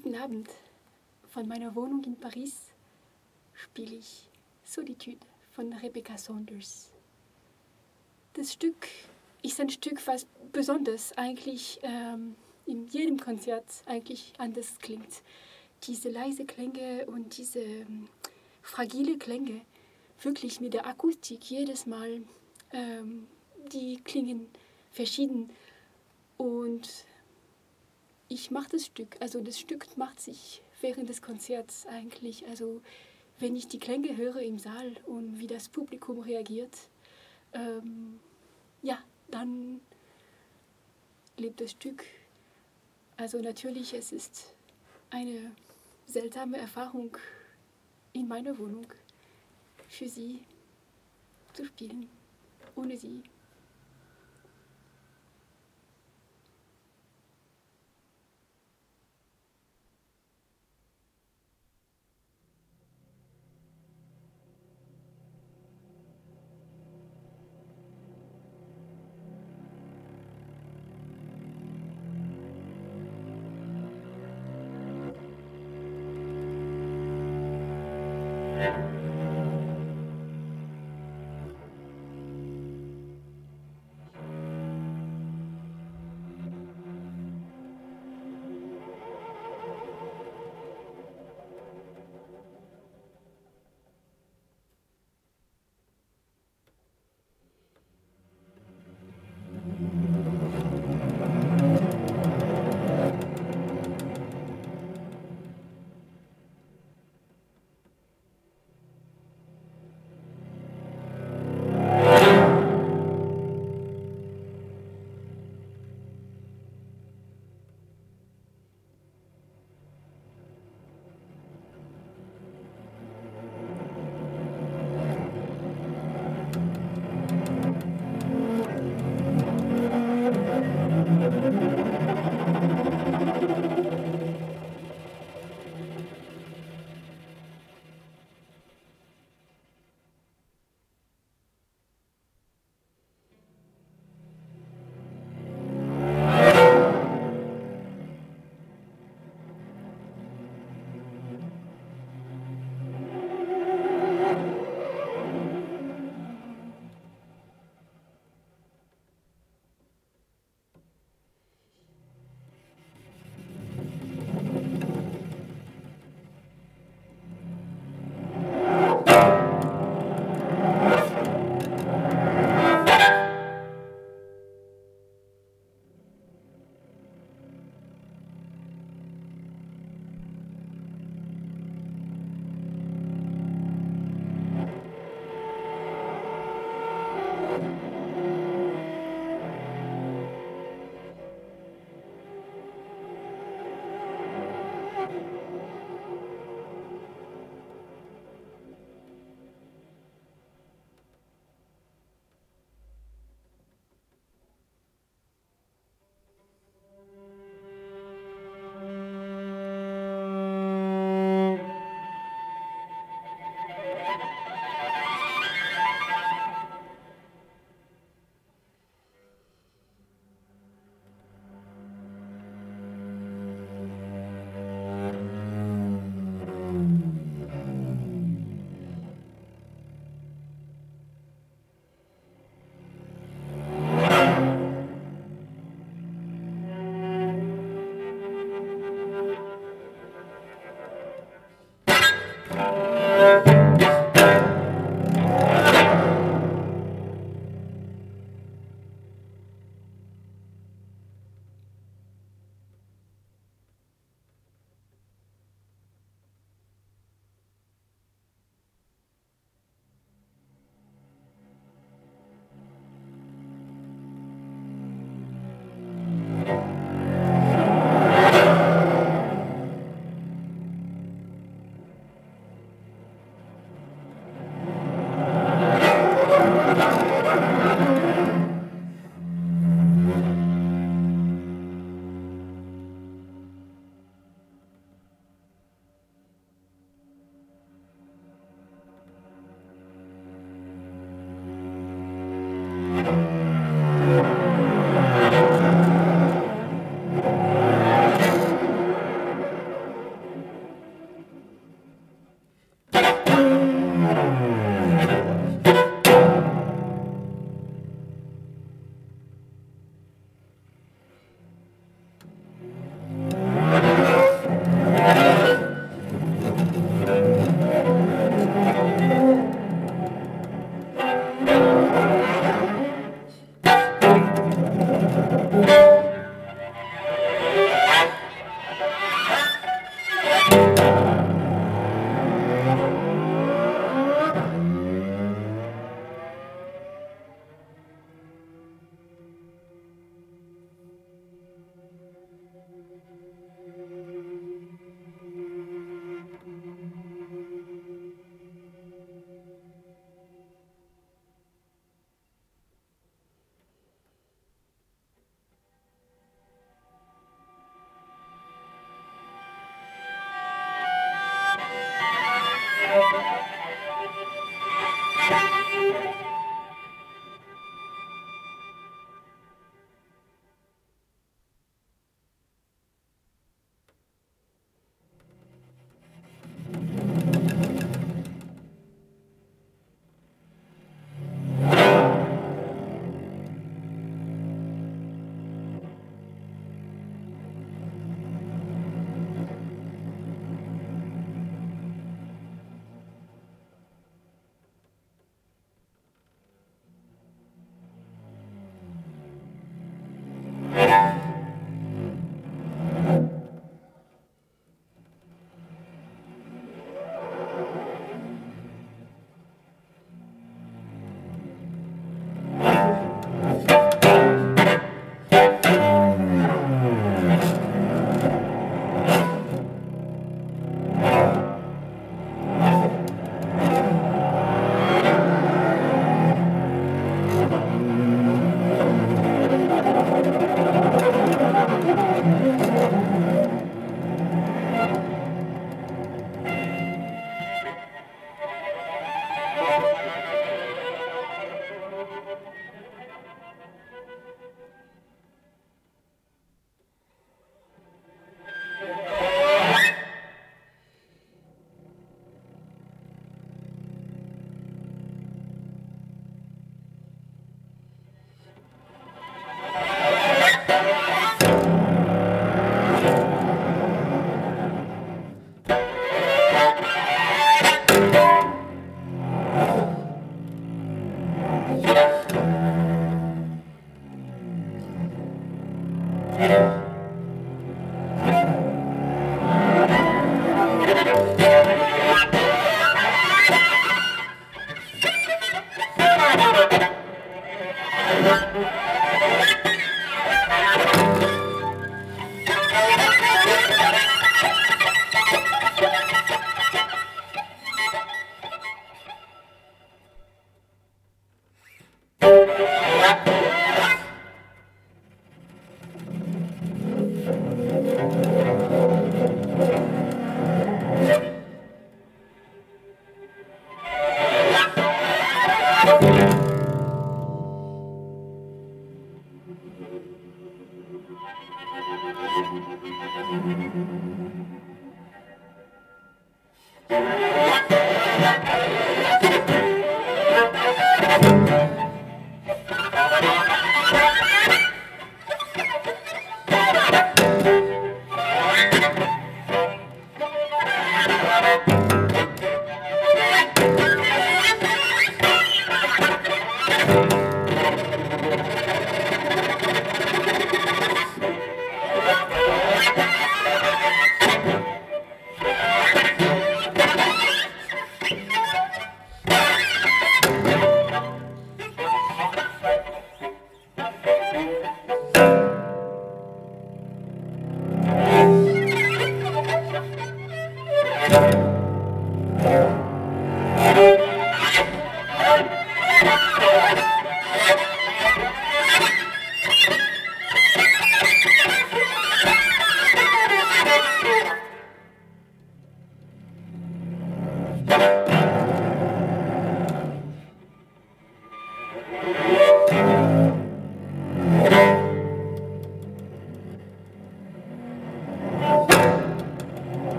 Guten Abend. Von meiner Wohnung in Paris spiele ich Solitude von Rebecca Saunders. Das Stück ist ein Stück, was besonders eigentlich ähm, in jedem Konzert eigentlich anders klingt. Diese leise Klänge und diese ähm, fragile Klänge, wirklich mit der Akustik jedes Mal, ähm, die klingen verschieden. Und ich mache das Stück, also das Stück macht sich während des Konzerts eigentlich, also wenn ich die Klänge höre im Saal und wie das Publikum reagiert, ähm, ja, dann lebt das Stück. Also natürlich, es ist eine seltsame Erfahrung in meiner Wohnung für sie zu spielen, ohne sie.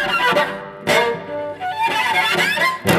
Thank you.